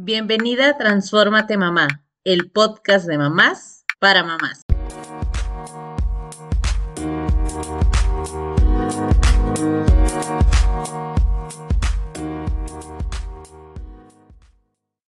Bienvenida a Transfórmate Mamá, el podcast de mamás para mamás.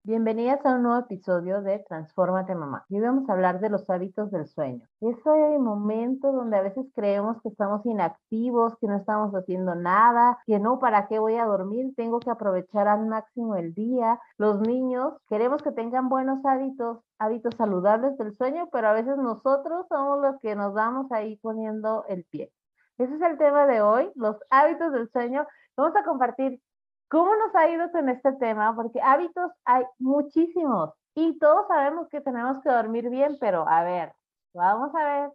Bienvenidas a un nuevo episodio de Transfórmate Mamá. Hoy vamos a hablar de los hábitos del sueño. Ese momento donde a veces creemos que estamos inactivos, que no estamos haciendo nada, que no, ¿para qué voy a dormir? Tengo que aprovechar al máximo el día. Los niños queremos que tengan buenos hábitos, hábitos saludables del sueño, pero a veces nosotros somos los que nos vamos ahí poniendo el pie. Ese es el tema de hoy, los hábitos del sueño. Vamos a compartir ¿Cómo nos ha ido con este tema? Porque hábitos hay muchísimos y todos sabemos que tenemos que dormir bien, pero a ver, vamos a ver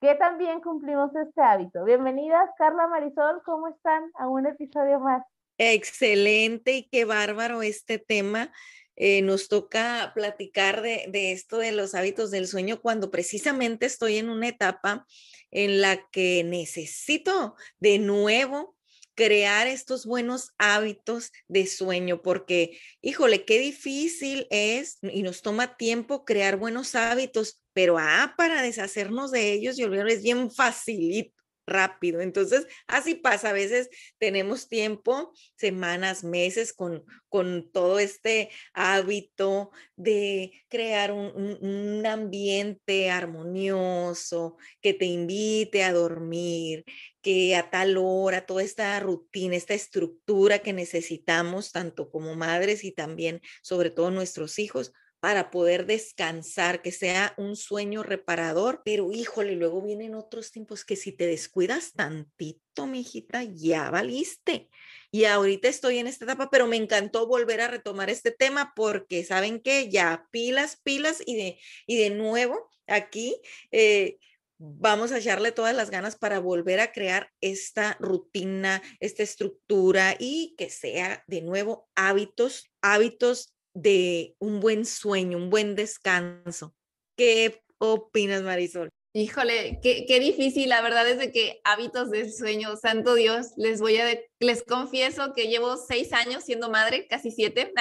qué tan bien cumplimos este hábito. Bienvenidas, Carla Marisol, ¿cómo están? A un episodio más. Excelente y qué bárbaro este tema. Eh, nos toca platicar de esto de los hábitos del sueño cuando precisamente estoy en una etapa en la que necesito de nuevo crear estos buenos hábitos de sueño, porque, híjole, qué difícil es y nos toma tiempo crear buenos hábitos, pero ah, para deshacernos de ellos y olvidarlos es bien facilito rápido. Entonces, así pasa. A veces tenemos tiempo, semanas, meses con, con todo este hábito de crear un, un, ambiente armonioso que te invite a dormir, que a tal hora, toda esta rutina, esta estructura que necesitamos, tanto como madres y también, sobre todo, nuestros hijos, para poder descansar, que sea un sueño reparador, pero híjole, luego vienen otros tiempos que si te descuidas tantito, mijita, ya valiste. Y ahorita estoy en esta etapa, pero me encantó volver a retomar este tema porque saben que ya pilas, pilas y de, y de nuevo aquí eh, vamos a echarle todas las ganas para volver a crear esta rutina, esta estructura y que sea de nuevo hábitos, hábitos de un buen sueño, un buen descanso. ¿Qué opinas, Marisol? Híjole, qué, qué, difícil, la verdad es de que hábitos del sueño, santo Dios, les voy a, les confieso que llevo seis años siendo madre, casi siete,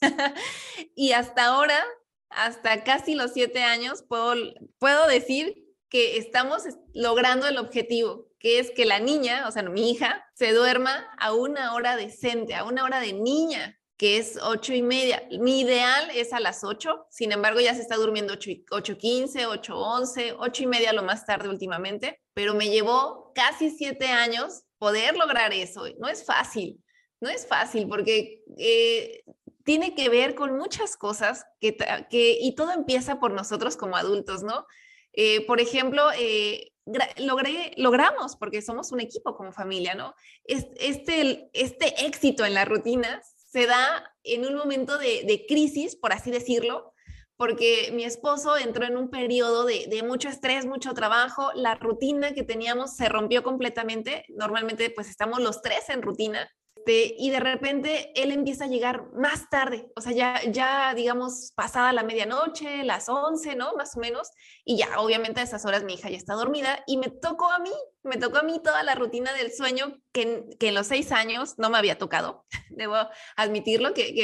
y hasta ahora, hasta casi los siete años, puedo, puedo decir que estamos logrando el objetivo, que es que la niña, o sea, mi hija, se duerma a una hora decente, a una hora de niña, que es ocho y media. Mi ideal es a las ocho, sin embargo ya se está durmiendo ocho, ocho quince, ocho once, ocho y media lo más tarde últimamente, pero me llevó casi siete años poder lograr eso. No es fácil, no es fácil porque eh, tiene que ver con muchas cosas que, que, y todo empieza por nosotros como adultos, ¿no? Eh, por ejemplo, eh, logré, logramos, porque somos un equipo como familia, ¿no? Este, este éxito en las rutinas se da en un momento de, crisis, por así decirlo, porque mi esposo entró en un periodo de, de, mucho estrés, mucho trabajo, la rutina que teníamos se rompió completamente, normalmente pues estamos los tres en rutina, este, y de repente él empieza a llegar más tarde, o sea, ya, ya digamos, pasada la medianoche, las 11, ¿no? Más o menos, y ya, obviamente a esas horas mi hija ya está dormida y me tocó a mí, me tocó a mí toda la rutina del sueño que, que en los seis años no me había tocado, debo admitirlo, que,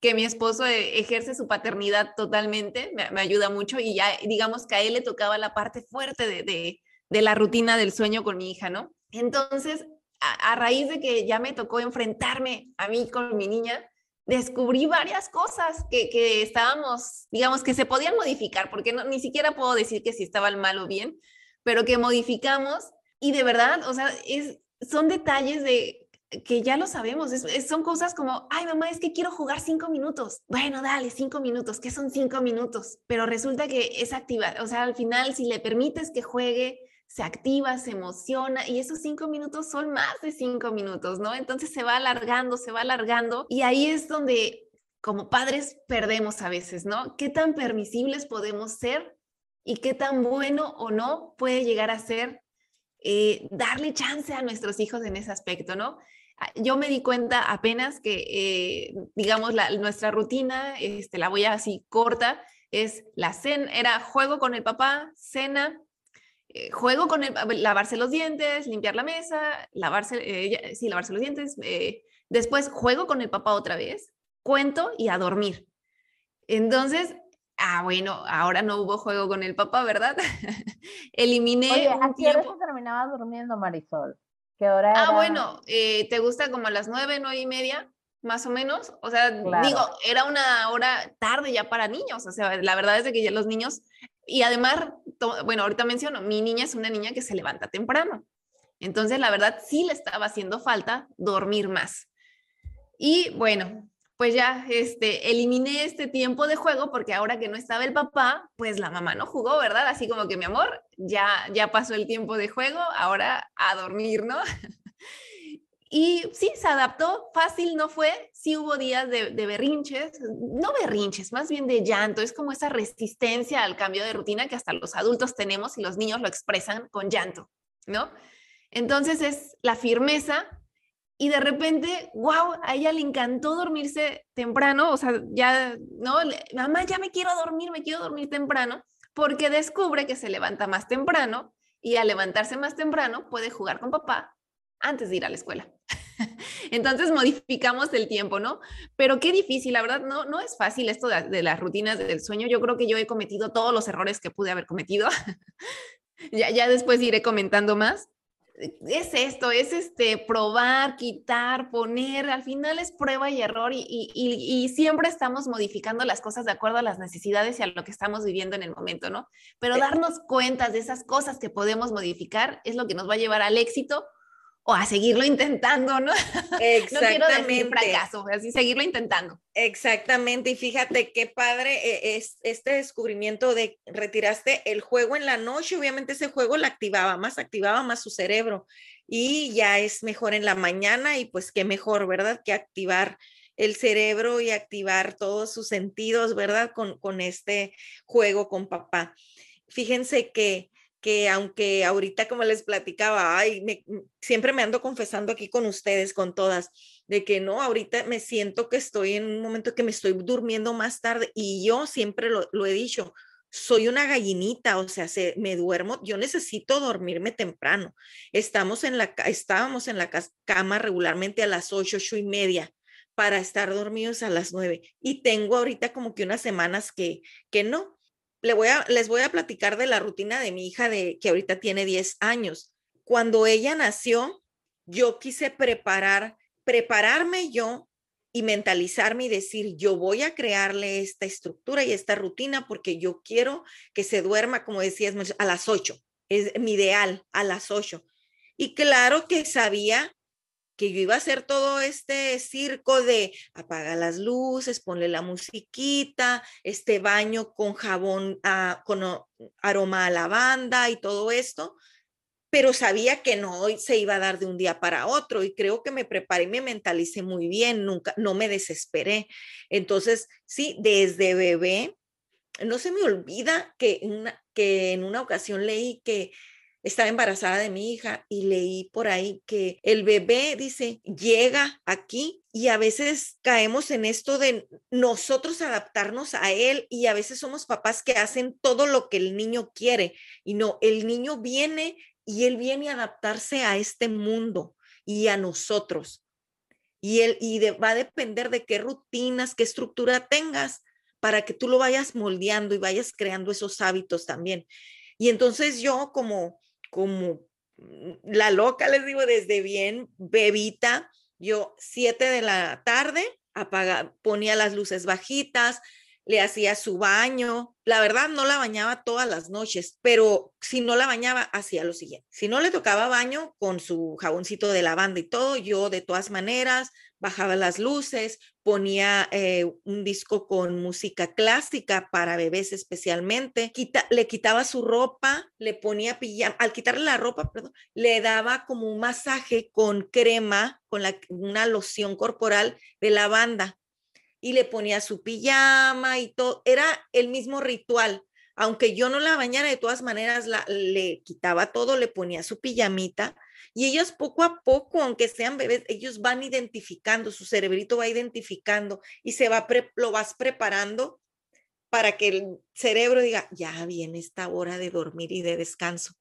que, mi esposo e, ejerce su paternidad totalmente, me, me, ayuda mucho y ya, digamos que a él le tocaba la parte fuerte de, de, de la rutina del sueño con mi hija, ¿no? Entonces, a, raíz de que ya me tocó enfrentarme a mí con mi niña, descubrí varias cosas que, que estábamos, digamos, que se podían modificar, porque no, ni siquiera puedo decir que si estaban mal o bien, pero que modificamos y de verdad, o sea, es, son detalles de que ya lo sabemos, son cosas como, ay mamá, es que quiero jugar cinco minutos. Bueno, dale, cinco minutos, ¿qué son cinco minutos? Pero resulta que es activa, o sea, al final, si le permites que juegue, se activa, se emociona y esos cinco minutos son más de cinco minutos, ¿no? Entonces se va alargando, se va alargando y ahí es donde como padres perdemos a veces, ¿no? ¿Qué tan permisibles podemos ser y qué tan bueno o no puede llegar a ser eh, darle chance a nuestros hijos en ese aspecto, ¿no? Ah, yo me di cuenta apenas que, eh, digamos, la, nuestra rutina, este, la voy así corta, es la cena, era juego con el papá, cena, eh, juego con el, lavarse los dientes, limpiar la mesa, lavarse, eh, sí, lavarse los dientes. Eh, después juego con el papá otra vez, cuento y a dormir. Entonces, ah, bueno, ahora no hubo juego con el papá, ¿verdad? Eliminé. Oye, ¿a qué hora se terminaba durmiendo Marisol? ¿Qué hora Ah, bueno, eh, ¿te gusta como a las nueve, nueve y media? Más o menos, o sea, digo, era una hora tarde ya para niños, o sea, la verdad es que ya los niños, y además, bueno, ahorita menciono, mi niña es una niña que se levanta temprano, entonces la verdad sí le estaba haciendo falta dormir más. Y bueno, pues ya este, eliminé este tiempo de juego porque ahora que no estaba el papá, pues la mamá no jugó, ¿verdad? Así como que mi amor, ya, ya pasó el tiempo de juego, ahora a dormir, ¿no? Y sí, se adaptó, fácil no fue, sí hubo días de, berrinches, no berrinches, más bien de llanto, es como esa resistencia al cambio de rutina que hasta los adultos tenemos y los niños lo expresan con llanto, ¿no? Entonces es la firmeza y de repente, wow, a ella le encantó dormirse temprano, o sea, ya, no, mamá, ya me quiero dormir, me quiero dormir temprano, porque descubre que se levanta más temprano y al levantarse más temprano puede jugar con papá antes de ir a la escuela. Entonces modificamos el tiempo, ¿no? Pero qué difícil, la verdad, no, no es fácil esto de, de las rutinas del sueño. Yo creo que yo he cometido todos los errores que pude haber cometido. ya, ya después iré comentando más es esto, es este probar, quitar, poner, al final es prueba y error y, y, siempre estamos modificando las cosas de acuerdo a las necesidades y a lo que estamos viviendo en el momento, ¿no? Pero darnos cuenta de esas cosas que podemos modificar es lo que nos va a llevar al éxito o a seguirlo intentando, ¿no? Exactamente. no quiero decir fracaso, así seguirlo intentando. Exactamente, y fíjate qué padre eh, es este descubrimiento de retiraste el juego en la noche, obviamente ese juego la activaba más, activaba más su cerebro y ya es mejor en la mañana y pues qué mejor, ¿verdad? Que activar el cerebro y activar todos sus sentidos, ¿verdad? Con, con este juego con papá. Fíjense que que aunque ahorita como les platicaba, ay, mm, siempre me ando confesando aquí con ustedes, con todas, de que no, ahorita me siento que estoy en un momento que me estoy durmiendo más tarde y yo siempre lo, he dicho, soy una gallinita, o sea, se, me duermo, yo necesito dormirme temprano. Estamos en la, estábamos en la cama regularmente a las ocho, ocho y media para estar dormidos a las nueve. Y tengo ahorita como que unas semanas que, que no, les voy a platicar de la rutina de mi hija de que ahorita tiene 10 años. Cuando ella nació, yo quise preparar, prepararme yo y mentalizarme y decir, yo voy a crearle esta estructura y esta rutina porque yo quiero que se duerma, como decías, a las 8. Es mi ideal, a las 8. Y claro que sabía que yo iba a hacer todo este circo de apagar las luces, ponle la musiquita, este baño con jabón, ah, con aroma a lavanda y todo esto, pero sabía que no se iba a dar de un día para otro y creo que me preparé y me mentalicé muy bien, nunca, no me desesperé. Entonces, sí, desde bebé, no se me olvida que en una ocasión leí que estaba embarazada de mi hija y leí por ahí que el bebé, dice, llega aquí y a veces caemos en esto de nosotros adaptarnos a él y a veces somos papás que hacen todo lo que el niño quiere y no, el niño viene y él viene a adaptarse a este mundo y a nosotros. Y, él, y va a depender de qué rutinas, qué estructura tengas para que tú lo vayas moldeando y vayas creando esos hábitos también. Y entonces yo como como mm, la loca, les digo, desde bien bebita, yo siete de la tarde apaga, ponía las luces bajitas, le hacía su baño. La verdad, no la bañaba todas las noches, pero si no la bañaba, hacía lo siguiente. Si no le tocaba baño con su jaboncito de lavanda y todo, yo de todas maneras bajaba las luces, ponía eh, un disco con música clásica para bebés especialmente, le quitaba su ropa, le ponía pijama, al quitarle la ropa, perdón, le daba como un masaje con crema, con una loción corporal de lavanda y le ponía su pijama y todo, era el mismo ritual. Aunque yo no la bañara, de todas maneras la, le quitaba todo, le ponía su pijamita y ellos poco a poco, aunque sean bebés, ellos van identificando, su cerebrito va identificando y se va, lo vas preparando para que el cerebro diga, ya viene esta hora de dormir y de descanso.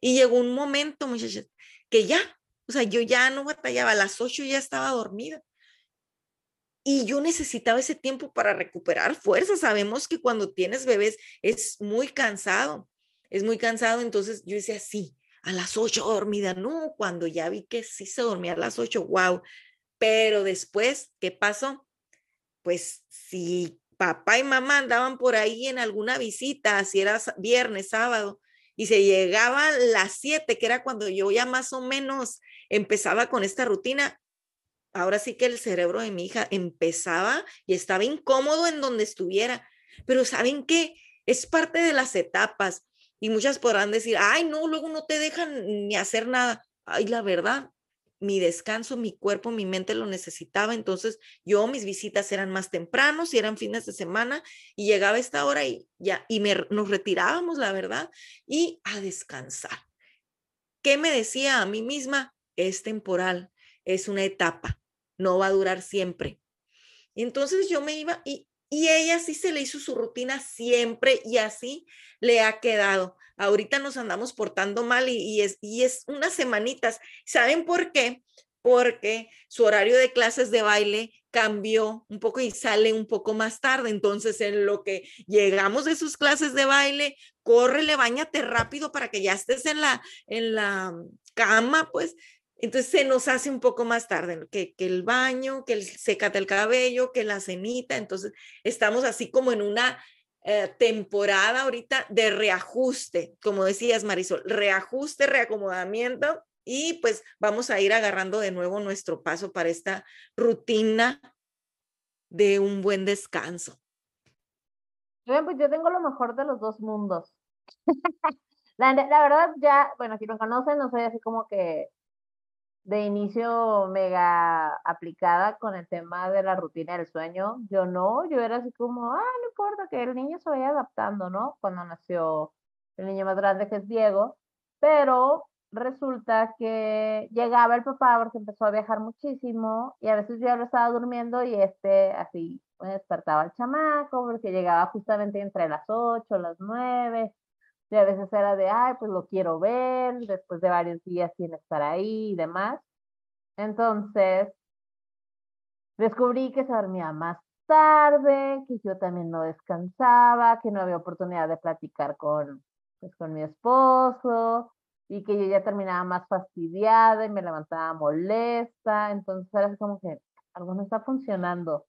Y llegó un momento, muchachos, que ya, o sea, yo ya no batallaba, a las ocho ya estaba dormida. Y yo necesitaba ese tiempo para recuperar fuerza. Sabemos que cuando tienes bebés es muy cansado, es muy cansado. Entonces yo decía, sí, a las ocho dormida. No, cuando ya vi que sí se dormía a las ocho, wow. Pero después, ¿qué pasó? Pues si papá y mamá andaban por ahí en alguna visita, si era viernes, sábado, y se llegaba a las siete, que era cuando yo ya más o menos empezaba con esta rutina, ahora sí que el cerebro de mi hija empezaba y estaba incómodo en donde estuviera. Pero ¿saben qué? Es parte de las etapas. Y muchas podrán decir, ay, no, luego no te dejan ni hacer nada. Ay, la verdad, mi descanso, mi cuerpo, mi mente lo necesitaba. Entonces yo, mis visitas eran más tempranos y eran fines de semana y llegaba esta hora y ya, y nos retirábamos, la verdad, y a descansar. ¿Qué me decía a mí misma? Es temporal, es una etapa, no va a durar siempre. Entonces yo me iba y, y ella sí se le hizo su rutina siempre y así le ha quedado. Ahorita nos andamos portando mal y, es, y es unas semanitas. ¿Saben por qué? Porque su horario de clases de baile cambió un poco y sale un poco más tarde. Entonces, en lo que llegamos de sus clases de baile, córrele, bañate rápido para que ya estés en la, en la cama, pues entonces se nos hace un poco más tarde, que, que el baño, que el secate el cabello, que la cenita. Entonces estamos así como en una eh, temporada ahorita de reajuste, como decías Marisol, reajuste, reacomodamiento y pues vamos a ir agarrando de nuevo nuestro paso para esta rutina de un buen descanso. Pues yo tengo lo mejor de los dos mundos. la, la, verdad, ya, bueno, si me conocen, no soy así como que de inicio mega aplicada con el tema de la rutina del sueño. Yo no, yo era así como, ah, no importa que el niño se vaya adaptando, ¿no? Cuando nació el niño más grande que es Diego, pero resulta que llegaba el papá porque empezó a viajar muchísimo y a veces yo lo estaba durmiendo y este así despertaba el chamaco porque llegaba justamente entre las 8, las 9 y a veces era de, ay, pues lo quiero ver, después de varios días sin estar ahí y demás. Entonces, descubrí que se dormía más tarde, que yo también no descansaba, que no había oportunidad de platicar con, pues, con mi esposo y que yo ya terminaba más fastidiada y me levantaba molesta. Entonces era como que algo no está funcionando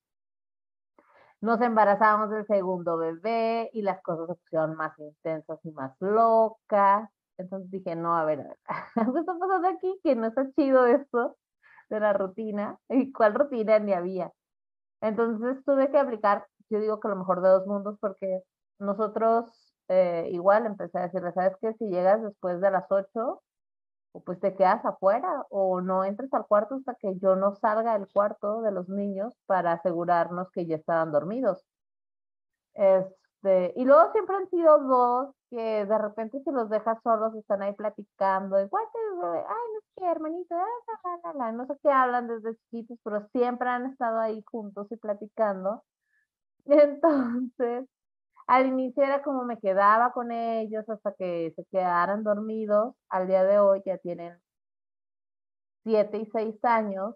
nos embarazamos del segundo bebé y las cosas se pusieron más intensas y más locas. Entonces dije, no, a ver, algo está pasando aquí, que no está chido esto de la rutina. ¿Y cuál rutina ni había? Entonces tuve que aplicar, yo digo que lo mejor de dos mundos, porque nosotros eh, igual empecé a decirle, ¿sabes qué? Si llegas después de las ocho, o pues te quedas afuera o no entres al cuarto hasta que yo no salga del cuarto de los niños para asegurarnos que ya estaban dormidos. Este, y luego siempre han sido dos que de repente si los dejas solos están ahí platicando, igual ay, no sé qué, hermanito, ah, no sé qué hablan desde chiquitos, pero siempre han estado ahí juntos y platicando. Entonces, al inicio era como me quedaba con ellos hasta que se quedaran dormidos. Al día de hoy ya tienen siete y seis años.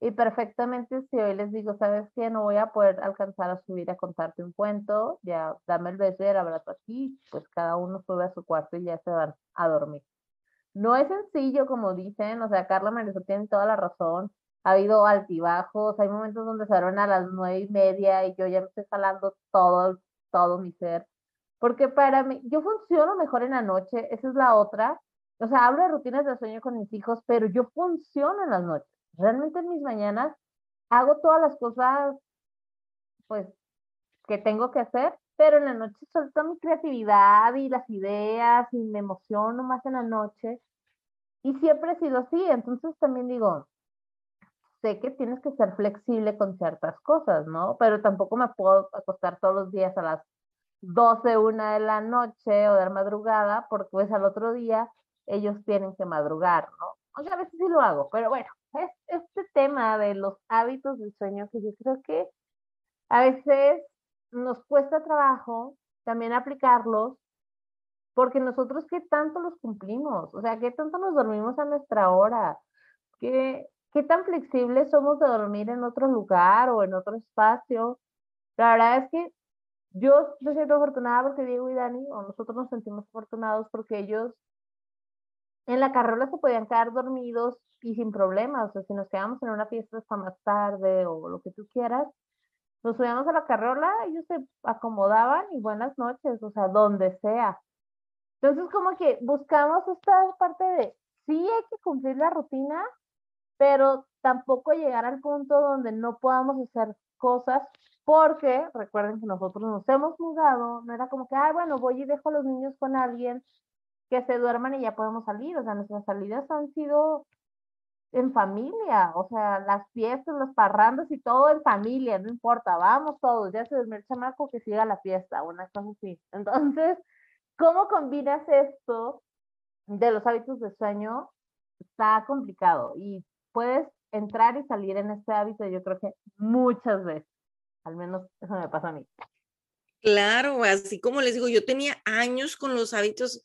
Y perfectamente si hoy les digo, ¿sabes qué? No voy a poder alcanzar a subir a contarte un cuento, ya dame el beso y el abrazo aquí, pues cada uno sube a su cuarto y ya se van a dormir. No es sencillo, como dicen, o sea, Carla Marisol tiene toda la razón. Ha habido altibajos, hay momentos donde se a las nueve y media y yo ya me estoy jalando todo todo mi ser, porque para mí, yo funciono mejor en la noche, esa es la otra. O sea, hablo de rutinas de sueño con mis hijos, pero yo funciono en las noches. Realmente en mis mañanas hago todas las cosas, pues, que tengo que hacer, pero en la noche suelto mi creatividad y las ideas y me emociono más en la noche. Y siempre he sido así, entonces también digo, sé que tienes que ser flexible con ciertas cosas, ¿no? Pero tampoco me puedo acostar todos los días a las 12, una de la noche o de madrugada, porque pues al otro día ellos tienen que madrugar, ¿no? Sea, a veces sí lo hago, pero bueno, es este tema de los hábitos del sueño que yo creo que a veces nos cuesta trabajo también aplicarlos, porque nosotros qué tanto los cumplimos, o sea, qué tanto nos dormimos a nuestra hora, que qué tan flexibles somos de dormir en otro lugar o en otro espacio. La verdad es que yo me siento afortunada porque Diego y Dani, o nosotros nos sentimos afortunados porque ellos en la carrola se podían quedar dormidos y sin problemas. O sea, si nos quedamos en una fiesta hasta más tarde o lo que tú quieras, nos subíamos a la carrola, ellos se acomodaban y buenas noches, o sea, donde sea. Entonces, como que buscamos esta parte de, sí hay que cumplir la rutina, pero tampoco llegar al punto donde no podamos hacer cosas porque recuerden que nosotros nos hemos mudado, no era como que, ay, bueno, voy y dejo a los niños con alguien que se duerman y ya podemos salir, o sea, nuestras salidas han sido en familia, o sea, las fiestas, los parrandos y todo en familia, no importa, vamos todos, ya se duerme el chamaco que siga la fiesta, una cosa así. Entonces, ¿cómo combinas esto de los hábitos de sueño? Está complicado y puedes entrar y salir en este hábito, yo creo que muchas veces, al menos eso me pasa a mí. Claro, así como les digo, yo tenía años con los hábitos,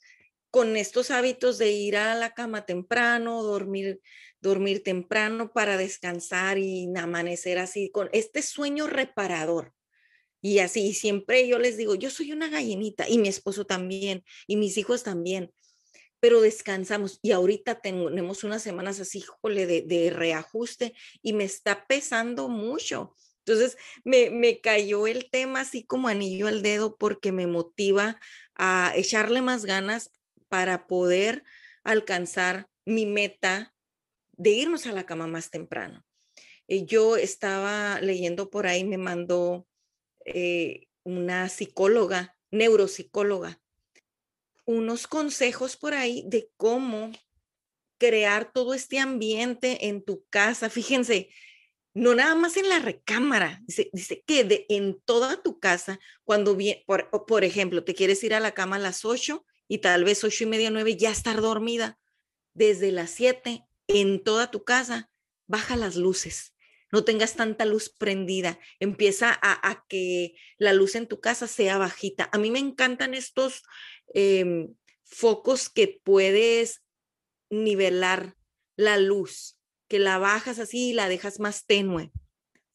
con estos hábitos de ir a la cama temprano, dormir dormir temprano para descansar y amanecer así, con este sueño reparador. Y así, siempre yo les digo, yo soy una gallinita y mi esposo también y mis hijos también, pero descansamos y ahorita tenemos unas semanas así, jole, de, de reajuste y me está pesando mucho. Entonces me, me cayó el tema así como anillo al dedo porque me motiva a echarle más ganas para poder alcanzar mi meta de irnos a la cama más temprano. Eh, yo estaba leyendo por ahí, me mandó eh, una psicóloga, neuropsicóloga, unos consejos por ahí de cómo crear todo este ambiente en tu casa. Fíjense, no nada más en la recámara, dice, dice que en toda tu casa, cuando bien, por, por ejemplo, te quieres ir a la cama a las 8 y tal vez ocho y media, nueve, ya estar dormida. Desde las 7 en toda tu casa, baja las luces, no tengas tanta luz prendida, empieza a, que la luz en tu casa sea bajita. A mí me encantan estos em, focos que puedes nivelar la luz, que la bajas así y la dejas más tenue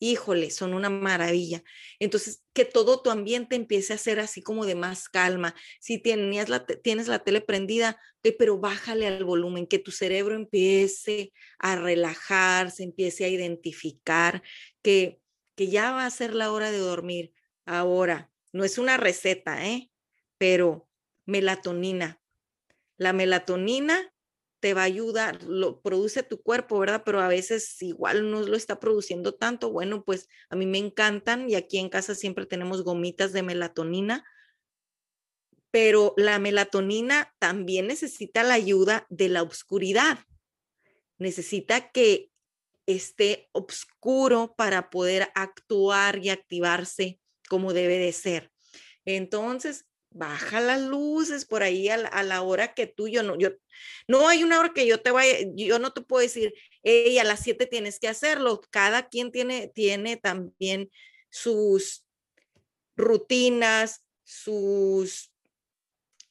híjole, son una maravilla. Entonces, que todo tu ambiente empiece a ser así como de más calma. Si tienes la, tienes la tele prendida, pero bájale al volumen, que tu cerebro empiece a relajarse, empiece a identificar que, que ya va a ser la hora de dormir. Ahora, no es una receta, ¿eh? Pero melatonina. La melatonina te va a ayudar, lo produce tu cuerpo, ¿verdad? Pero a veces igual no lo está produciendo tanto. Bueno, pues a mí me encantan y aquí en casa siempre tenemos gomitas de melatonina, pero la melatonina también necesita la ayuda de la oscuridad. Necesita que esté oscuro para poder actuar y activarse como debe de ser. Entonces, baja las luces por ahí a la, hora que tú, yo no, yo, no hay una hora que yo te vaya, yo no te puedo decir, hey, a las 7 tienes que hacerlo. Cada quien tiene, tiene también sus rutinas, sus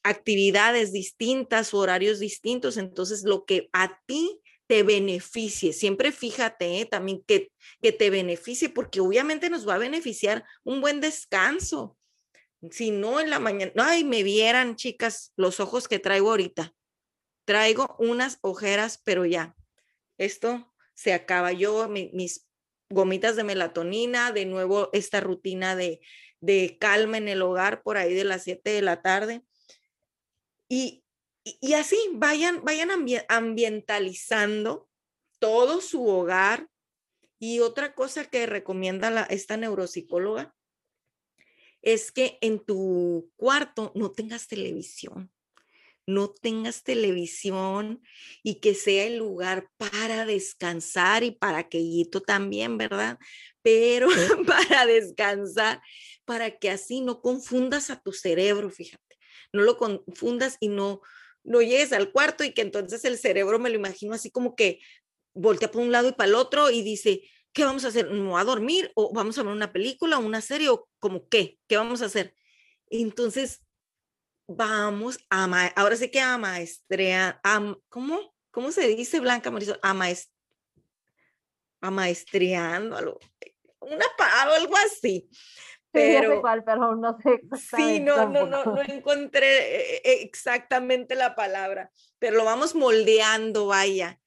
actividades distintas, horarios distintos. Entonces, lo que a ti te beneficie, siempre fíjate ¿eh? también que, que te beneficie, porque obviamente nos va a beneficiar un buen descanso si no en la mañana, ay, me vieran, chicas, los ojos que traigo ahorita. Traigo unas ojeras, pero ya, esto se acaba. Yo, mis gomitas de melatonina, de nuevo esta rutina de, de calma en el hogar por ahí de las 7 de la tarde. Y, y, así vayan, vayan ambientalizando todo su hogar. Y otra cosa que recomienda la, esta neuropsicóloga es que en tu cuarto no tengas televisión, no tengas televisión y que sea el lugar para descansar y para que Guito también, ¿verdad? Pero para descansar, para que así no confundas a tu cerebro, fíjate, no lo confundas y no, no llegues al cuarto y que entonces el cerebro me lo imagino así como que voltea por un lado y para el otro y dice, ¿qué vamos a hacer? ¿No a dormir? ¿O vamos a ver una película, una serie? ¿O como qué? ¿Qué vamos a hacer? Entonces, vamos a, ahora sí que a maestría, ¿cómo? ¿Cómo se dice, Blanca Marisol? A amaestreando, algo, una, algo así. Pero, pero no sé Sí, no, no, no, no encontré eh, eh, exactamente la palabra, pero lo vamos moldeando, vaya.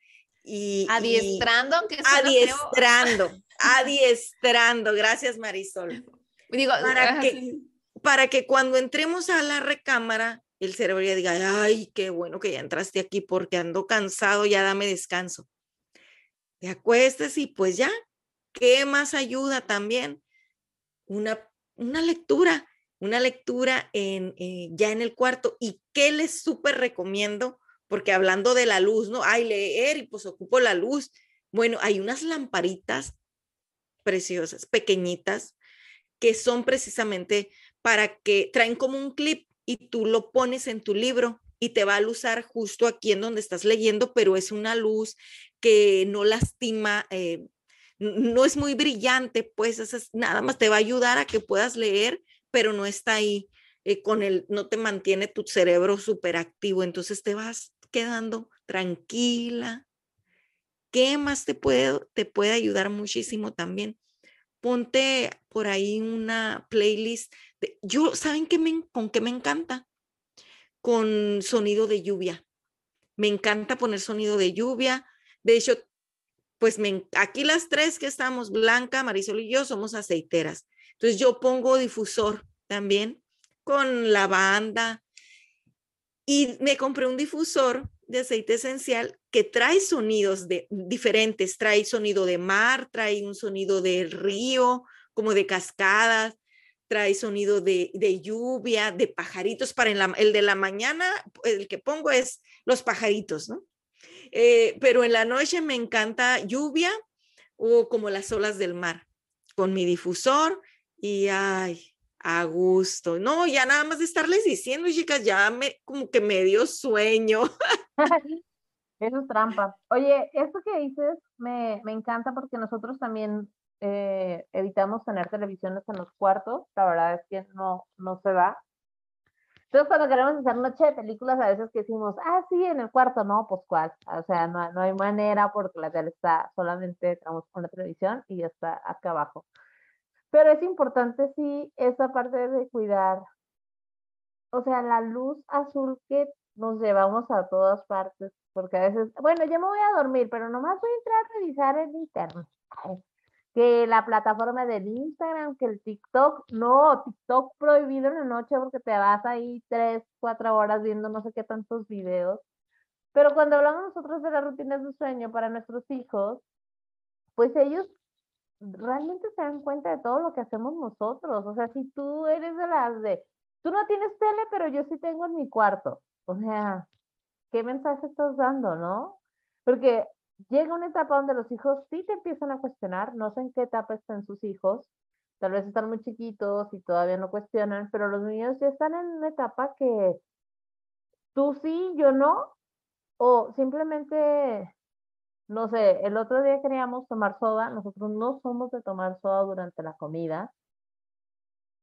Y, adiestrando, aunque adiestrando, adiestrando. Gracias, Marisol. Digo, para, que, para que cuando entremos a la recámara, el cerebro ya diga, ay, qué bueno que ya entraste aquí porque ando cansado, ya dame descanso. Te acuestes y pues ya, ¿qué más ayuda también? Una, una lectura, una lectura en, eh, ya en el cuarto. ¿Y qué les súper recomiendo? Porque hablando de la luz, ¿no? Ay, leer y pues ocupo la luz. Bueno, hay unas lamparitas preciosas, pequeñitas, que son precisamente para que traen como un clip y tú lo pones en tu libro y te va a luzar justo aquí en donde estás leyendo, pero es una luz que no lastima, eh, no es muy brillante, pues es, nada más te va a ayudar a que puedas leer, pero no está ahí eh, con el, no te mantiene tu cerebro súper activo, entonces te vas quedando tranquila. ¿Qué más te puede, te puede ayudar muchísimo también? Ponte por ahí una playlist. Yo, ¿saben qué me, con qué me encanta? Con sonido de lluvia. Me encanta poner sonido de lluvia. De hecho, pues aquí las tres que estamos, Blanca, Marisol y yo, somos aceiteras. Entonces yo pongo difusor también con lavanda y me compré un difusor de aceite esencial que trae sonidos de, diferentes, trae sonido de mar, trae un sonido de río, como de cascadas, trae sonido de, lluvia, de pajaritos. Para el de la mañana, el que pongo es los pajaritos, ¿no? Eh, pero en la noche me encanta lluvia o como las olas del mar, con mi difusor y ay, a gusto. No, ya nada más de estarles diciendo, chicas, ya me como que me dio sueño. Eso es trampa. Oye, esto que dices me, me encanta porque nosotros también eh, evitamos tener televisiones en los cuartos. La verdad es que no, no se da. Entonces, cuando queremos hacer noche de películas, a veces que decimos, ah, sí, en el cuarto, no, pues cuál. O sea, no, no hay manera porque la tele está solamente, tenemos una televisión y ya está acá abajo. Pero es importante, sí, esa parte de cuidar, o sea, la luz azul que nos llevamos a todas partes, porque a veces, bueno, yo me voy a dormir, pero nomás voy a entrar a revisar el internet que la plataforma del Instagram, que el TikTok, no, TikTok prohibido en la noche porque te vas ahí tres, cuatro horas viendo no sé qué tantos videos. Pero cuando hablamos nosotros de las rutinas de sueño para nuestros hijos, pues ellos realmente se dan cuenta de todo lo que hacemos nosotros. O sea, si tú eres de las de, tú no tienes tele, pero yo sí tengo en mi cuarto. O sea, ¿qué mensaje estás dando, no? Porque llega una etapa donde los hijos sí te empiezan a cuestionar, no sé en qué etapa están sus hijos, tal vez están muy chiquitos y todavía no cuestionan, pero los niños ya están en una etapa que tú sí, yo no, o simplemente, no sé, el otro día queríamos tomar soda, nosotros no somos de tomar soda durante la comida,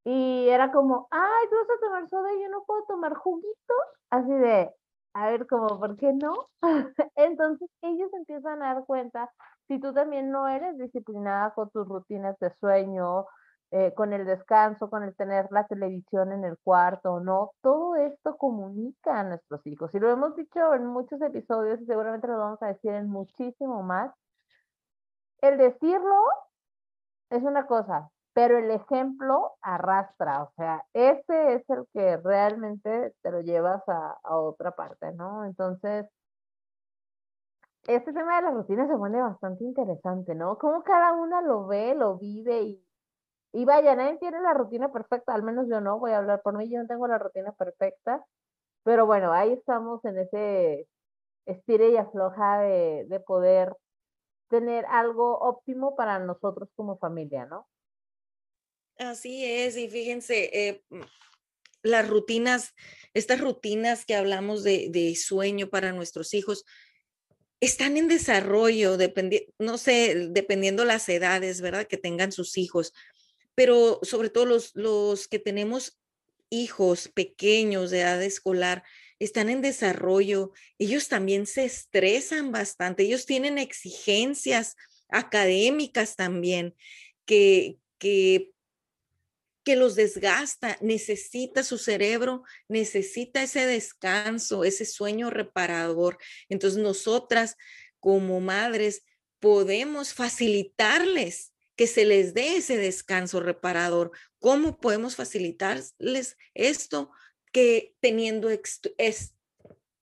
y era como, ay, tú vas a tomar soda y yo no puedo tomar juguito, así de, a ver, como, ¿por qué no? Entonces ellos empiezan a dar cuenta, si tú también no eres disciplinada con tus rutinas de sueño, eh, con el descanso, con el tener la televisión en el cuarto, ¿no? Todo esto comunica a nuestros hijos. Y lo hemos dicho en muchos episodios y seguramente lo vamos a decir en muchísimo más. El decirlo es una cosa, pero el ejemplo arrastra, o sea, ese es el que realmente te lo llevas a, otra parte, ¿no? Entonces, este tema de las rutinas se pone bastante interesante, ¿no? Cómo cada una lo ve, lo vive y, y vaya, nadie tiene la rutina perfecta, al menos yo no, voy a hablar por mí, yo no tengo la rutina perfecta, pero bueno, ahí estamos en ese estire y afloja de, de poder tener algo óptimo para nosotros como familia, ¿no? Así es, y fíjense, eh, mm, las rutinas, estas rutinas que hablamos de, sueño para nuestros hijos, están en desarrollo, no sé, dependiendo las edades, ¿verdad? Que tengan sus hijos, pero sobre todo los, los que tenemos hijos pequeños de edad escolar, están en desarrollo, ellos también se estresan bastante, ellos tienen exigencias académicas también, que, que, que los desgasta, necesita su cerebro, necesita ese descanso, ese sueño reparador. Entonces nosotras como madres podemos facilitarles que se les dé ese descanso reparador. ¿Cómo podemos facilitarles esto? Que teniendo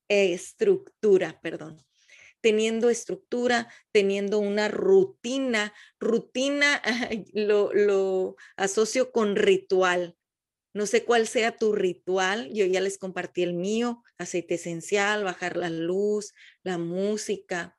estructura, perdón teniendo estructura, teniendo una rutina. Rutina lo, lo, asocio con ritual. No sé cuál sea tu ritual, yo ya les compartí el mío, aceite esencial, bajar la luz, la música,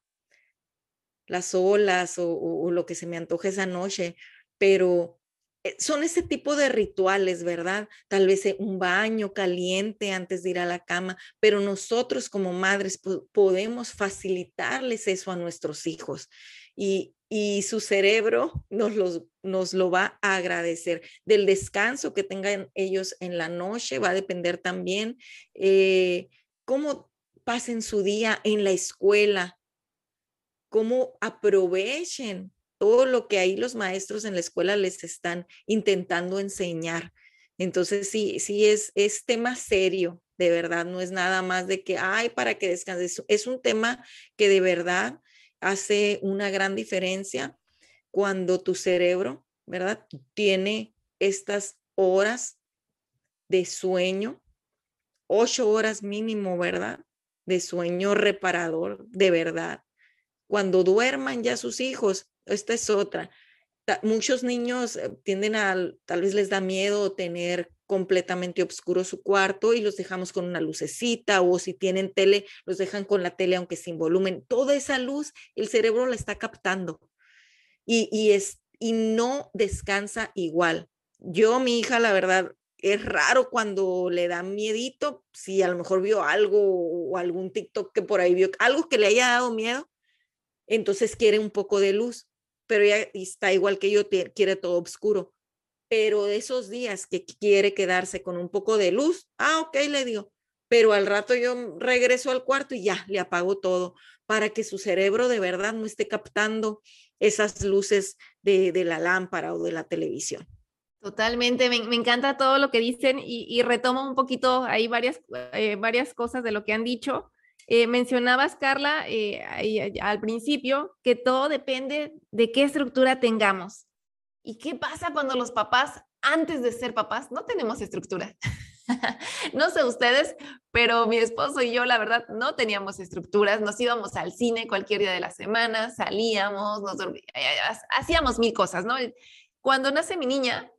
las olas o, lo que se me antoje esa noche, pero eh, son ese tipo de rituales, ¿verdad? Tal vez eh, un baño caliente antes de ir a la cama, pero nosotros como madres podemos facilitarles eso a nuestros hijos y, su cerebro nos, los, nos lo va a agradecer. Del descanso que tengan ellos en la noche va a depender también eh, cómo pasen su día en la escuela, cómo aprovechen todo lo que ahí los maestros en la escuela les están intentando enseñar. Entonces, sí, sí es, es tema serio, de verdad, no es nada más de que, ay, para que descanses. Es un tema que de verdad hace una gran diferencia cuando tu cerebro, ¿verdad? Tiene estas horas de sueño, ocho horas mínimo, ¿verdad? De sueño reparador, de verdad cuando duerman ya sus hijos, esta es otra. Muchos niños eh, tienden a, tal vez les da miedo tener completamente oscuro su cuarto y los dejamos con una lucecita o si tienen tele, los dejan con la tele aunque sin volumen. Toda esa luz el cerebro la está captando y, y, es, y no descansa igual. Yo, mi hija, la verdad, es raro cuando le da miedito, si a lo mejor vio algo o algún TikTok que por ahí vio, algo que le haya dado miedo, entonces quiere un poco de luz, pero ya está igual que yo, quiere todo oscuro. Pero esos días que quiere quedarse con un poco de luz, ah, ok, le digo, pero al rato yo regreso al cuarto y ya, le apago todo para que su cerebro de verdad no esté captando esas luces de, la lámpara o de la televisión. Totalmente, me, encanta todo lo que dicen y, retomo un poquito ahí varias, eh, varias cosas de lo que han dicho. Eh, mencionabas, Carla, eh, al principio, que todo depende de qué estructura tengamos. ¿Y qué pasa cuando los papás, antes de ser papás, no tenemos estructura? no sé ustedes, pero mi esposo y yo, la verdad, no teníamos estructuras. Nos íbamos al cine cualquier día de la semana, salíamos, eh, hacíamos mil cosas, ¿no? Cuando nace mi niña,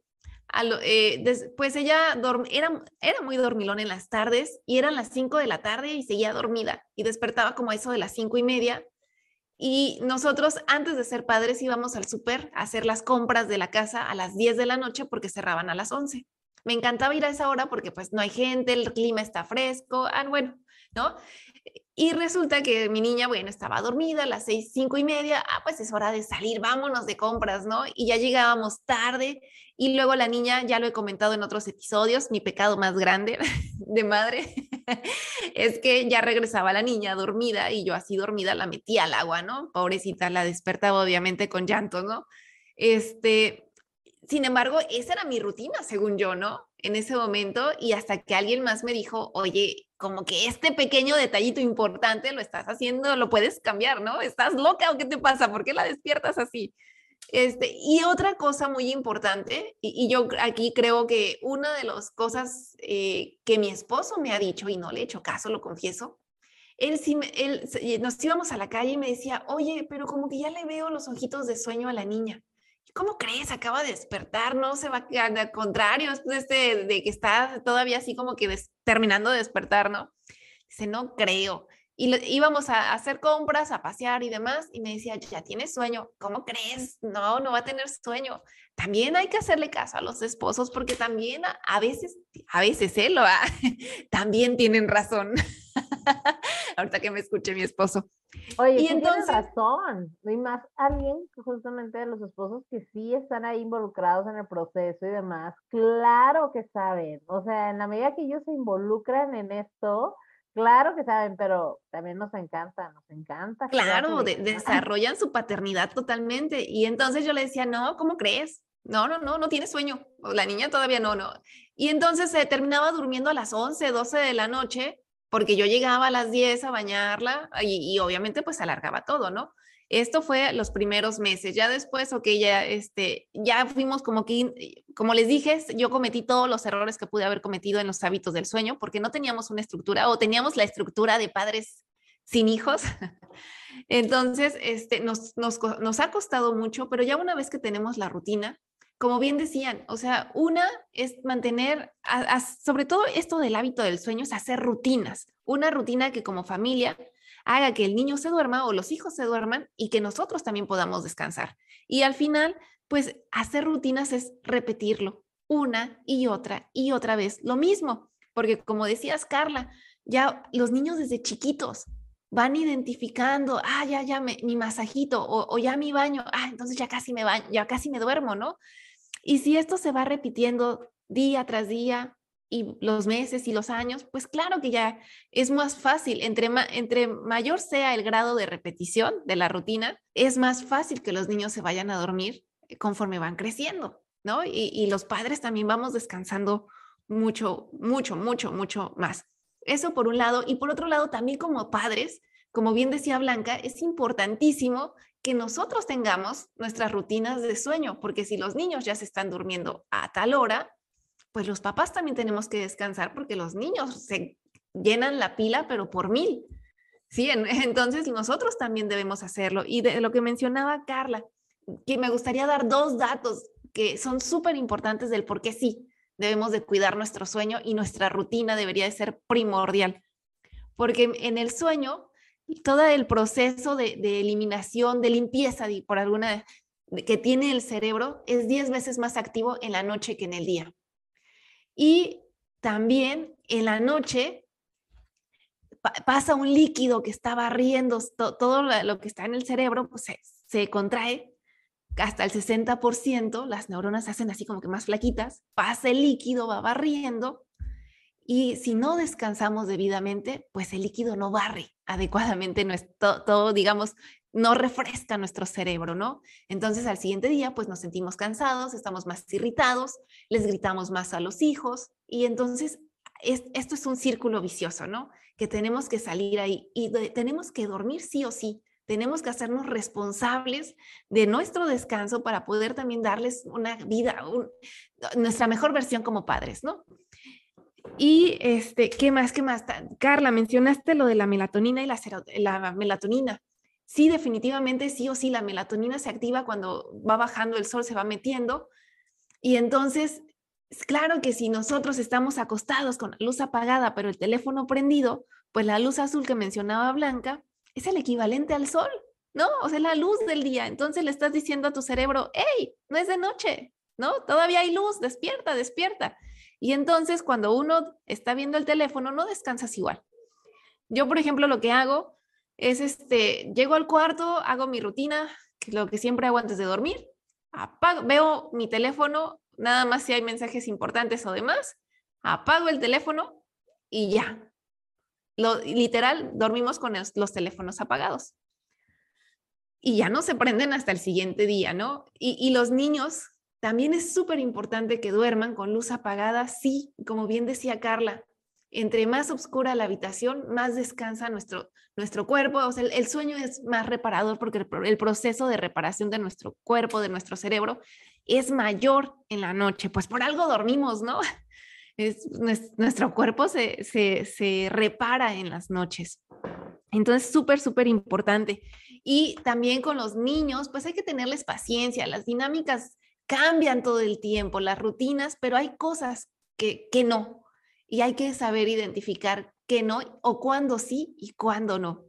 eh, pues ella era, era muy dormilón en las tardes y eran las 5 de la tarde y seguía dormida y despertaba como eso de las cinco y media. Y nosotros antes de ser padres íbamos al súper a hacer las compras de la casa a las 10 de la noche porque cerraban a las 11. Me encantaba ir a esa hora porque pues no hay gente, el clima está fresco, ah, bueno, ¿no? Y resulta que mi niña, bueno, estaba dormida a las seis, cinco y media, ah, pues es hora de salir, vámonos de compras, ¿no? Y ya llegábamos tarde y luego la niña, ya lo he comentado en otros episodios, mi pecado más grande de madre es que ya regresaba la niña dormida y yo así dormida la metía al agua, ¿no? Pobrecita, la despertaba obviamente con llanto, ¿no? Este, sin embargo, esa era mi rutina, según yo, ¿no? En ese momento y hasta que alguien más me dijo, oye, como que este pequeño detallito importante lo estás haciendo, lo puedes cambiar, ¿no? ¿Estás loca o qué te pasa? ¿Por qué la despiertas así? Este, y otra cosa muy importante, y, yo aquí creo que una de las cosas eh, que mi esposo me ha dicho, y no le he hecho caso, lo confieso, él, sí, él nos íbamos a la calle y me decía, oye, pero como que ya le veo los ojitos de sueño a la niña. ¿Cómo crees? Acaba de despertar, no se va al contrario, este de que está todavía así como que terminando de despertar, ¿no? Dice, no creo. Y íbamos a hacer compras, a pasear y demás, y me decía, ya tienes sueño, ¿cómo crees? No, no va a tener sueño. También hay que hacerle caso a los esposos porque también a, veces, a veces, ¿eh? Lo, también tienen razón. Ahorita que me escuche mi esposo. Oye, y entonces, razón. No hay más alguien, justamente de los esposos, que sí están ahí involucrados en el proceso y demás. Claro que saben. O sea, en la medida que ellos se involucran en esto, Claro que saben, pero también nos encanta, nos encanta. Claro, desarrollan su paternidad totalmente. Y entonces yo le decía, no, ¿cómo crees? No, no, no, no tiene sueño. La niña todavía no, no. Y entonces se terminaba durmiendo a las 11, 12 de la noche, porque yo llegaba a las 10 a bañarla y, y obviamente pues alargaba todo, ¿no? Esto fue los primeros meses. Ya después, ok, ya, este, ya fuimos como que, como les dije, yo cometí todos los errores que pude haber cometido en los hábitos del sueño porque no teníamos una estructura o teníamos la estructura de padres sin hijos. Entonces, este, nos, nos, nos ha costado mucho, pero ya una vez que tenemos la rutina, como bien decían, o sea, una es mantener, sobre todo esto del hábito del sueño, es hacer rutinas, una rutina que como familia haga que el niño se duerma o los hijos se duerman y que nosotros también podamos descansar. Y al final, pues hacer rutinas es repetirlo una y otra y otra vez lo mismo, porque como decías, Carla, ya los niños desde chiquitos van identificando, ah, ya, ya, mi masajito o, ya mi baño, ah, entonces ya casi me baño, ya casi me duermo, ¿no? Y si esto se va repitiendo día tras día, y los meses y los años, pues claro que ya es más fácil. Entre, entre mayor sea el grado de repetición de la rutina, es más fácil que los niños se vayan a dormir eh, conforme van creciendo, ¿no? Y los padres también vamos descansando mucho, mucho, mucho, mucho más. Eso por un lado. Y por otro lado, también como padres, como bien decía Blanca, es importantísimo que nosotros tengamos nuestras rutinas de sueño, porque si los niños ya se están durmiendo a tal hora, pues los papás también tenemos que descansar porque los niños se llenan la pila, pero por mil. Sí, entonces nosotros también debemos hacerlo. Y de lo que mencionaba Carla, que me gustaría dar dos datos que son súper importantes del por qué sí debemos de cuidar nuestro sueño y nuestra rutina debería de ser primordial. Porque en el sueño, todo el proceso de, de eliminación, de limpieza por alguna que tiene el cerebro es 10 veces más activo en la noche que en el día. Y también en la noche pasa un líquido que está barriendo todo lo que está en el cerebro, pues se, contrae hasta el 60%, las neuronas se hacen así como que más flaquitas, pasa el líquido, va barriendo y si no descansamos debidamente, pues el líquido no barre adecuadamente nuestro, todo, digamos, no refresca nuestro cerebro, ¿no? Entonces al siguiente día pues nos sentimos cansados, estamos más irritados, les gritamos más a los hijos y entonces esto es un círculo vicioso, ¿no? Que tenemos que salir ahí y tenemos que dormir sí o sí. Tenemos que hacernos responsables de nuestro descanso para poder también darles una vida, nuestra mejor versión como padres, ¿no? Y este, ¿qué más? ¿Qué más? Carla, mencionaste lo de la melatonina y la, la melatonina. Sí, definitivamente sí o sí, la melatonina se activa cuando va bajando el sol, se va metiendo. Y entonces, es claro que si nosotros estamos acostados con luz apagada, pero el teléfono prendido, pues la luz azul que mencionaba Blanca es el equivalente al sol, ¿no? O sea, la luz del día. Entonces le estás diciendo a tu cerebro, hey, no es de noche, ¿no? Todavía hay luz, despierta, despierta. Y entonces cuando uno está viendo el teléfono, no descansas igual. Yo, por ejemplo, lo que hago es este, llego al cuarto, hago mi rutina, lo que siempre hago antes de dormir, apago, veo mi teléfono, nada más si hay mensajes importantes o demás, apago el teléfono y ya. Lo, literal, dormimos con los, teléfonos apagados. Y ya no se prenden hasta el siguiente día, ¿no? Y, y los niños, también es súper importante que duerman con luz apagada, sí, como bien decía Carla, entre más oscura la habitación, más descansa nuestro, nuestro cuerpo. O sea, el, sueño es más reparador porque el, proceso de reparación de nuestro cuerpo, de nuestro cerebro, es mayor en la noche. Pues por algo dormimos, ¿no? Es, nuestro cuerpo se, se, se repara en las noches. Entonces, súper, súper importante. Y también con los niños, pues hay que tenerles paciencia. Las dinámicas cambian todo el tiempo, las rutinas, pero hay cosas que, que no, y hay que saber identificar qué no o cuándo sí y cuándo no.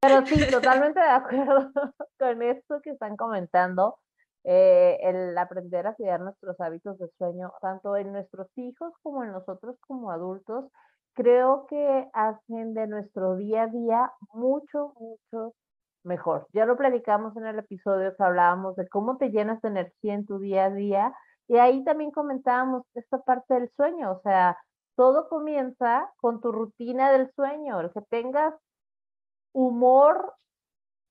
Pero sí, totalmente de acuerdo con esto que están comentando. Eh, el aprender a cuidar nuestros hábitos de sueño, tanto en nuestros hijos como en nosotros como adultos, creo que hacen de nuestro día a día mucho, mucho mejor. Ya lo platicamos en el episodio que hablábamos de cómo te llenas de energía en tu día a día y ahí también comentábamos esta parte del sueño, o sea, todo comienza con tu rutina del sueño, el que tengas humor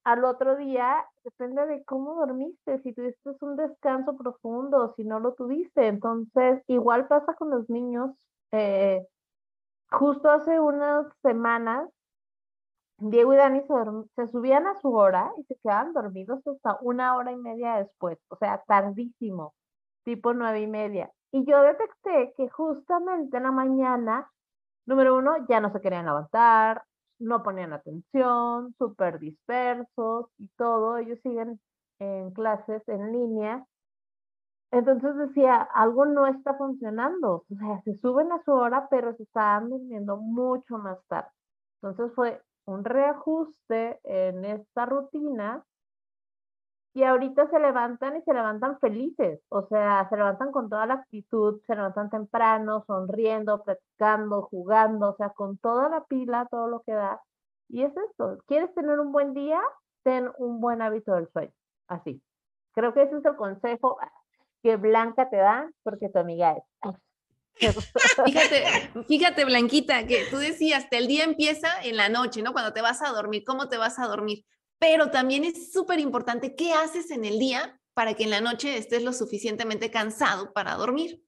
al otro día depende de cómo dormiste, si tuviste un descanso profundo, si no lo tuviste. Entonces, igual pasa con los niños. Eh, justo hace unas semanas, Diego y Dani se, subían a su hora y se quedaban dormidos hasta una hora y media después, o sea, tardísimo, tipo nueve y media. Y yo detecté que justamente en la mañana, número uno, ya no se querían levantar, no ponían atención, súper dispersos y todo, ellos siguen en clases en línea. Entonces decía, algo no está funcionando, o sea, se suben a su hora, pero se están durmiendo mucho más tarde. Entonces fue un reajuste en esta rutina y ahorita se levantan y se levantan felices, o sea, se levantan con toda la actitud, se levantan temprano, sonriendo, platicando, jugando, o sea, con toda la pila, todo lo que da. Y es esto, ¿quieres tener un buen día? Ten un buen hábito del sueño, así. Creo que ese es el consejo que Blanca te da, porque tu amiga es. Fíjate, fíjate, Blanquita, que tú decías, el día empieza en la noche, ¿no? Cuando te vas a dormir, ¿cómo te vas a dormir? Pero también es súper importante qué haces en el día para que en la noche estés lo suficientemente cansado para dormir.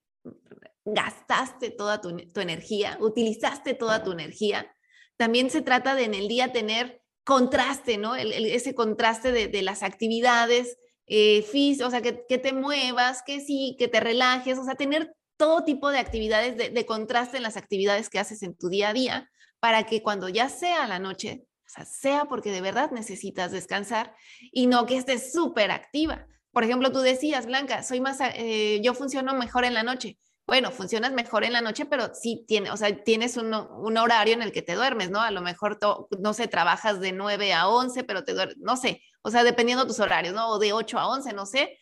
Gastaste toda tu, energía, utilizaste toda tu energía. También se trata de en el día tener contraste, ¿no? ese contraste de, las actividades eh, físicas, o sea, que, te muevas, que sí, que te relajes, o sea, tener todo tipo de actividades de contraste en las actividades que haces en tu día a día para que cuando ya sea la noche sea, sea porque de verdad necesitas descansar y no que estés súper activa. Por ejemplo, tú decías, Blanca, soy más, eh, yo funciono mejor en la noche. Bueno, funcionas mejor en la noche, pero sí tiene, o sea, tienes un, un horario en el que te duermes, ¿no? A lo mejor, no sé, trabajas de 9 a 11, pero te duermes, no sé, o sea, dependiendo de tus horarios, ¿no? O de 8 a 11, no sé,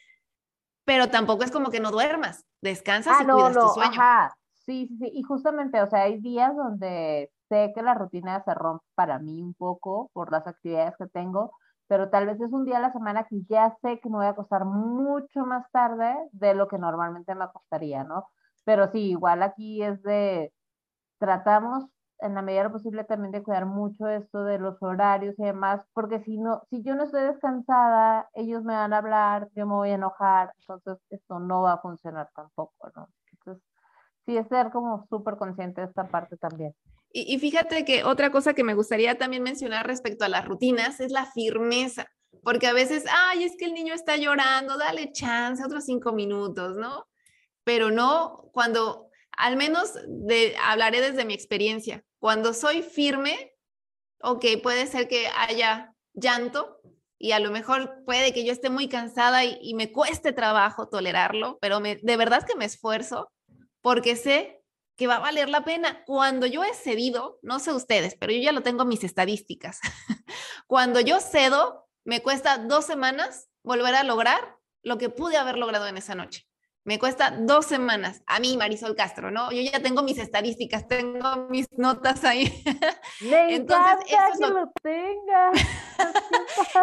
pero tampoco es como que no duermas, descansas ah, y cuidas tu sueño. Ajá. Sí, sí, sí, y justamente, o sea, hay días donde sé que la rutina se rompe para mí un poco por las actividades que tengo, pero tal vez es un día a la semana que ya sé que me voy a acostar mucho más tarde de lo que normalmente me acostaría, ¿no? Pero sí, igual aquí es de, tratamos en la medida de lo posible también de cuidar mucho esto de los horarios y demás, porque si no, si yo no estoy descansada, ellos me van a hablar, yo me voy a enojar, entonces esto no va a funcionar tampoco, ¿no? Entonces, sí es ser como súper consciente de esta parte también. Y, fíjate que otra cosa que me gustaría también mencionar respecto a las rutinas es la firmeza, porque a veces, ay, es que el niño está llorando, dale chance, otros cinco minutos, ¿no? Pero no, cuando, al menos de, hablaré desde mi experiencia, cuando soy firme, ok, puede ser que haya llanto y a lo mejor puede que yo esté muy cansada y, me cueste trabajo tolerarlo, pero de verdad que me esfuerzo porque sé que va a valer la pena. Cuando yo he cedido, no sé ustedes, pero yo ya lo tengo en mis estadísticas. Cuando yo cedo, me cuesta dos semanas volver a lograr lo que pude haber logrado en esa noche. Me cuesta dos semanas. A mí, Marisol Castro, ¿no? Yo ya tengo mis estadísticas, tengo mis notas ahí. Me Entonces, eso que lo, tenga.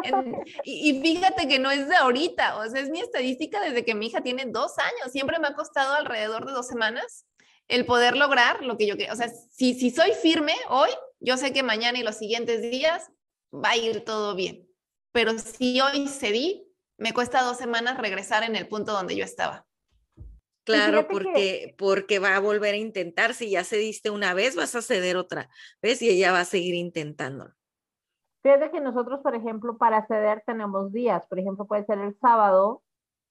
y, y, fíjate que no es de ahorita, o sea, es mi estadística desde que mi hija tiene dos años. Siempre me ha costado alrededor de dos semanas el poder lograr lo que yo quiero. O sea, si, si soy firme hoy, yo sé que mañana y los siguientes días va a ir todo bien. Pero si hoy cedí, me cuesta dos semanas regresar en el punto donde yo estaba. Claro, porque, porque va a volver a intentar. Si ya cediste una vez, vas a ceder otra vez y ella va a seguir intentándolo. Fíjate que nosotros, por ejemplo, para ceder tenemos días. Por ejemplo, puede ser el sábado,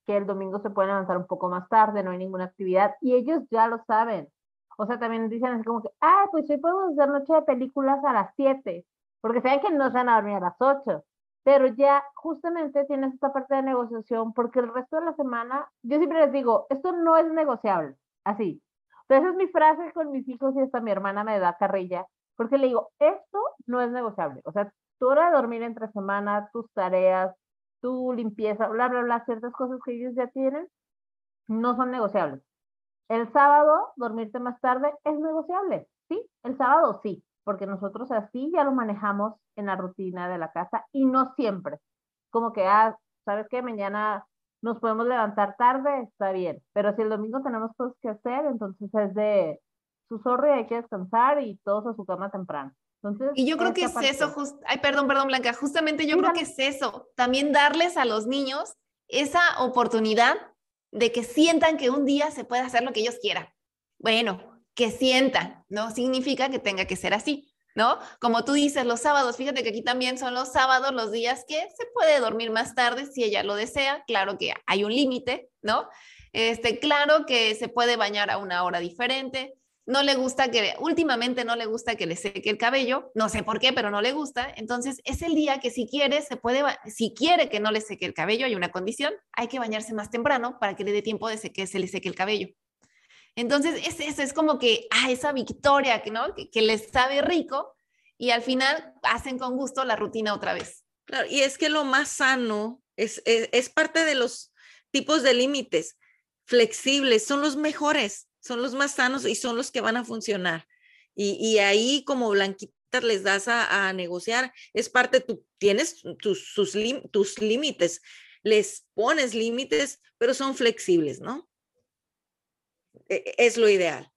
que el domingo se pueden avanzar un poco más tarde, no hay ninguna actividad, y ellos ya lo saben. O sea, también dicen así como que, ah, pues hoy podemos hacer noche de películas a las 7, porque saben que no se van a dormir a las 8, pero ya justamente tienes esta parte de negociación, porque el resto de la semana, yo siempre les digo, esto no es negociable, así. Entonces es mi frase con mis hijos y hasta mi hermana me da carrilla, porque le digo, esto no es negociable. O sea, tu hora de dormir entre semana, tus tareas, tu limpieza, bla, bla, bla, ciertas cosas que ellos ya tienen, no son negociables. El sábado, dormirte más tarde, es negociable, ¿sí? El sábado sí, porque nosotros así ya lo manejamos en la rutina de la casa y no siempre. Como que, ah, ¿sabes qué? Mañana nos podemos levantar tarde, está bien, pero si el domingo tenemos cosas que hacer, entonces es de, su zorro y hay que descansar y todos a su cama temprano. Entonces, y yo creo que es eso, ay, perdón, perdón, Blanca, justamente yo creo que es eso, también darles a los niños esa oportunidad de que sientan que un día se puede hacer lo que ellos quieran. Bueno, que sientan, no significa que tenga que ser así, ¿no? Como tú dices, los sábados, fíjate que aquí también son los sábados los días que se puede dormir más tarde si ella lo desea, claro que hay un límite, ¿no? Este, claro que se puede bañar a una hora diferente, no le gusta que, últimamente no le gusta que le seque el cabello, no sé por qué, pero no le gusta. Entonces es el día que si quiere, se puede, si quiere que no le seque el cabello, hay una condición, hay que bañarse más temprano para que le dé tiempo de que se le seque el cabello. Entonces es eso, es como que, ah, esa victoria que, ¿no? que, les sabe rico y al final hacen con gusto la rutina otra vez. Claro, y es que lo más sano es, es parte de los tipos de límites flexibles, son los mejores son los más sanos y son los que van a funcionar. Y, ahí como blanquitas les das a, negociar, es parte, tú tienes tus, tus límites, les pones límites, pero son flexibles, ¿no? E, e, es lo ideal.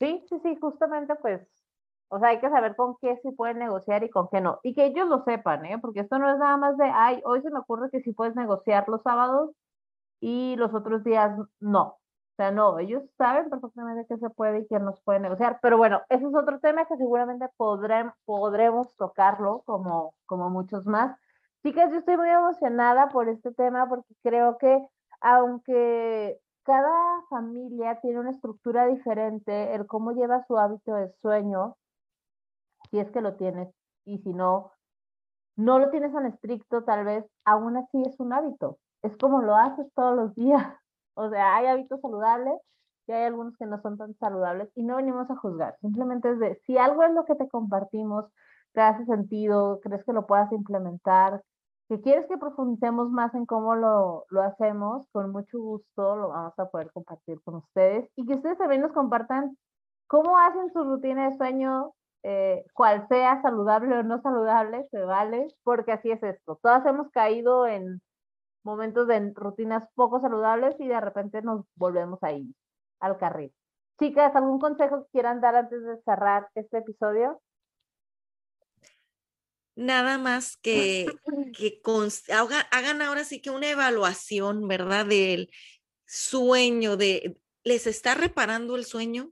Sí, sí, sí, justamente pues, o sea, hay que saber con qué sí pueden negociar y con qué no. Y que ellos lo sepan, ¿eh? Porque esto no es nada más de, ay, hoy se me ocurre que sí puedes negociar los sábados y los otros días no. O sea, no, ellos saben perfectamente qué se puede y qué nos puede negociar. Pero bueno, ese es otro tema que seguramente podremos, tocarlo como, como muchos más. Chicas, yo estoy muy emocionada por este tema porque creo que aunque cada familia tiene una estructura diferente, el cómo lleva su hábito de sueño, si es que lo tienes, y si no, no lo tienes tan estricto, tal vez aún así es un hábito. Es como lo haces todos los días. O sea, hay hábitos saludables y hay algunos que no son tan saludables y no venimos a juzgar. Simplemente es de, si algo es lo que te compartimos, te hace sentido, crees que lo puedas implementar, que quieres que profundicemos más en cómo lo, lo hacemos, con mucho gusto lo vamos a poder compartir con ustedes y que ustedes también nos compartan cómo hacen su rutina de sueño, eh, cual sea saludable o no saludable, se vale, porque así es esto. Todas hemos caído en momentos de rutinas poco saludables y de repente nos volvemos ahí al carril. Chicas, ¿algún consejo que quieran dar antes de cerrar este episodio? Nada más que, que hagan, ahora sí que una evaluación, ¿verdad? Del sueño, de, ¿les está reparando el sueño?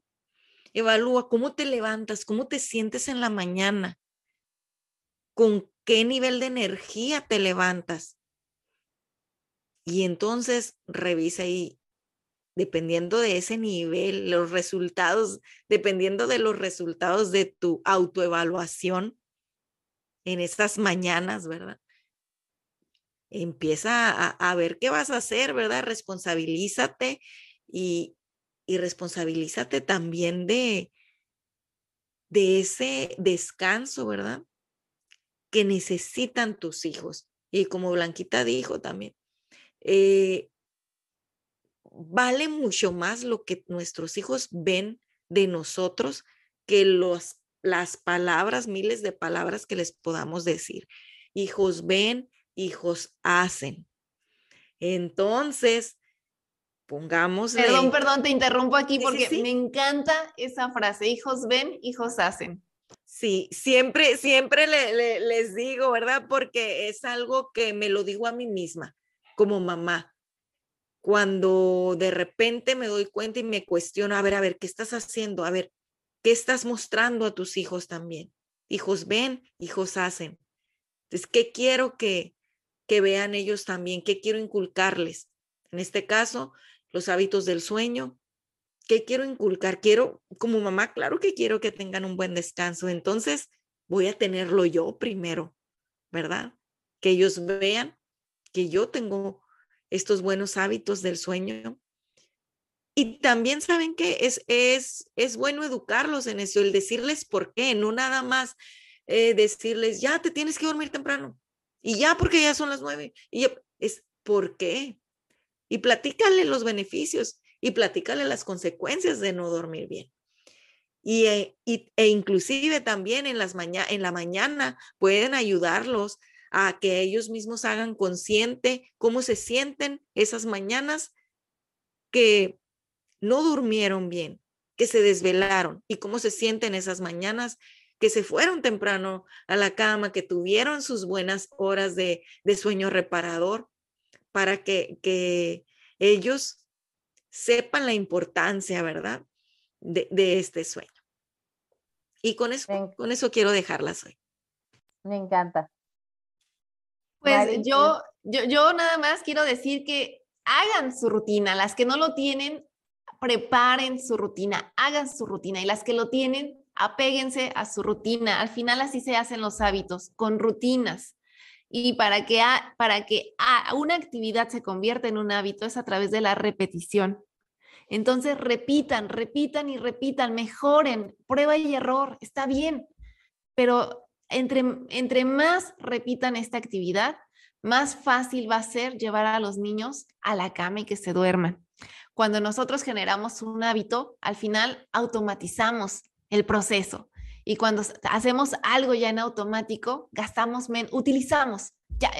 Evalúa cómo te levantas, cómo te sientes en la mañana, con qué nivel de energía te levantas y entonces revisa y dependiendo de ese nivel, los resultados, dependiendo de los resultados de tu autoevaluación en estas mañanas, ¿verdad? Empieza a, ver qué vas a hacer, ¿verdad? Responsabilízate y, y responsabilízate también de, de ese descanso, ¿verdad? Que necesitan tus hijos. Y como Blanquita dijo también, eh, vale mucho más lo que nuestros hijos ven de nosotros que los, las palabras, miles de palabras que les podamos decir. Hijos ven, hijos hacen. Entonces, pongamos. Perdón, perdón, te interrumpo aquí porque me encanta esa frase, hijos ven, hijos hacen. Sí, siempre, siempre les digo, ¿verdad? Porque es algo que me lo digo a mí misma como mamá. Cuando de repente me doy cuenta y me cuestiono, a ver, a ver, ¿qué estás haciendo? A ver, ¿qué estás mostrando a tus hijos también? Hijos ven, hijos hacen. Entonces, ¿qué quiero que, que vean ellos también? ¿Qué quiero inculcarles? En este caso, los hábitos del sueño. ¿Qué quiero inculcar? Quiero, como mamá, claro que quiero que tengan un buen descanso. Entonces, voy a tenerlo yo primero, ¿verdad? Que ellos vean que yo tengo estos buenos hábitos del sueño. Y también saben que es, es, es bueno educarlos en eso, el decirles por qué, no nada más eh, decirles, ya te tienes que dormir temprano. Y ya porque ya son las nueve. Y es por qué. Y platícale los beneficios y platícale las consecuencias de no dormir bien. Y, eh, e inclusive también en, las en la mañana pueden ayudarlos a que ellos mismos hagan consciente cómo se sienten esas mañanas que no durmieron bien, que se desvelaron y cómo se sienten esas mañanas que se fueron temprano a la cama, que tuvieron sus buenas horas de, sueño reparador, para que, que, ellos sepan la importancia, ¿verdad? De, este sueño. Y con eso, con eso quiero dejarlas hoy. Me encanta. Pues yo, yo, yo nada más quiero decir que hagan su rutina. Las que no lo tienen, preparen su rutina, hagan su rutina. Y las que lo tienen, apéguense a su rutina. Al final así se hacen los hábitos, con rutinas. Y para que, para que una actividad se convierta en un hábito es a través de la repetición. Entonces repitan, repitan y repitan, mejoren, prueba y error, está bien, pero entre, más repitan esta actividad, más fácil va a ser llevar a los niños a la cama y que se duerman. Cuando nosotros generamos un hábito, al final automatizamos el proceso. Y cuando hacemos algo ya en automático, gastamos, menos, utilizamos. Ya,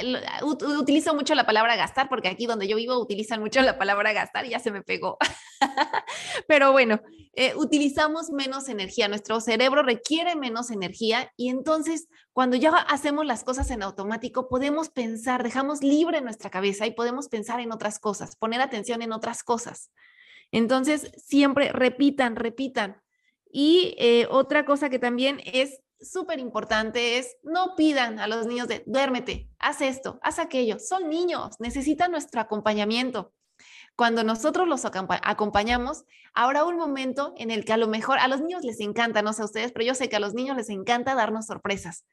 utilizo mucho la palabra gastar porque aquí donde yo vivo utilizan mucho la palabra gastar y ya se me pegó. Pero bueno, eh, utilizamos menos energía, nuestro cerebro requiere menos energía y entonces cuando ya hacemos las cosas en automático podemos pensar, dejamos libre nuestra cabeza y podemos pensar en otras cosas, poner atención en otras cosas. Entonces, siempre repitan, repitan. Y eh, otra cosa que también es súper importante es no pidan a los niños de duérmete, haz esto, haz aquello. Son niños, necesitan nuestro acompañamiento. Cuando nosotros los acompañamos, habrá un momento en el que a lo mejor a los niños les encanta, no sé a ustedes, pero yo sé que a los niños les encanta darnos sorpresas.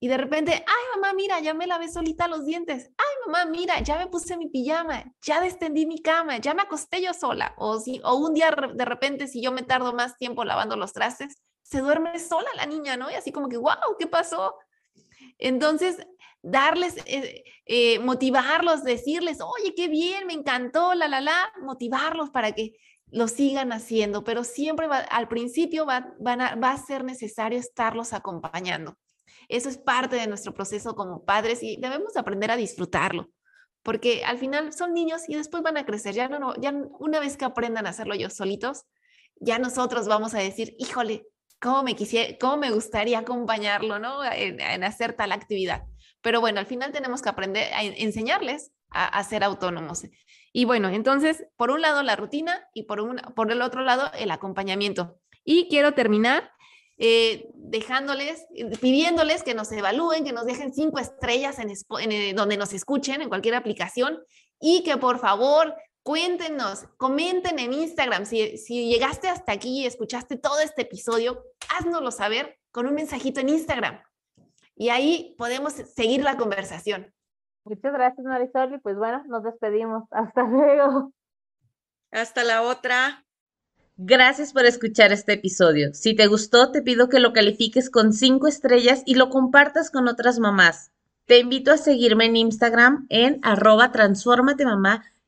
Y de repente, ay mamá, mira, ya me lavé solita los dientes. Ay mamá, mira, ya me puse mi pijama, ya destendí mi cama, ya me acosté yo sola. O, si, o un día de repente, si yo me tardo más tiempo lavando los trastes, se duerme sola la niña, ¿no? Y así como que, wow, ¿qué pasó? Entonces, darles, eh, eh, motivarlos, decirles, oye, qué bien, me encantó, la, la, la, motivarlos para que lo sigan haciendo, pero siempre al principio va, va a ser necesario estarlos acompañando. Eso es parte de nuestro proceso como padres y debemos aprender a disfrutarlo, porque al final son niños y después van a crecer. Ya no, ya una vez que aprendan a hacerlo ellos solitos, ya nosotros vamos a decir, híjole, cómo me quisiera, cómo me gustaría acompañarlo, ¿no? En, hacer tal actividad. Pero bueno, al final tenemos que aprender a enseñarles a, ser autónomos. Y bueno, entonces, por un lado la rutina y por, el otro lado el acompañamiento. Y quiero terminar eh, dejándoles, pidiéndoles que nos evalúen, que nos dejen cinco estrellas en, eh, donde nos escuchen, en cualquier aplicación, y que por favor cuéntenos, comenten en Instagram. Si, si llegaste hasta aquí y escuchaste todo este episodio, háznoslo saber con un mensajito en Instagram. Y ahí podemos seguir la conversación. Muchas gracias, Marisol. Y pues bueno, nos despedimos. Hasta luego. Hasta la otra. Gracias por escuchar este episodio. Si te gustó, te pido que lo califiques con cinco estrellas y lo compartas con otras mamás. Te invito a seguirme en Instagram en arroba mamá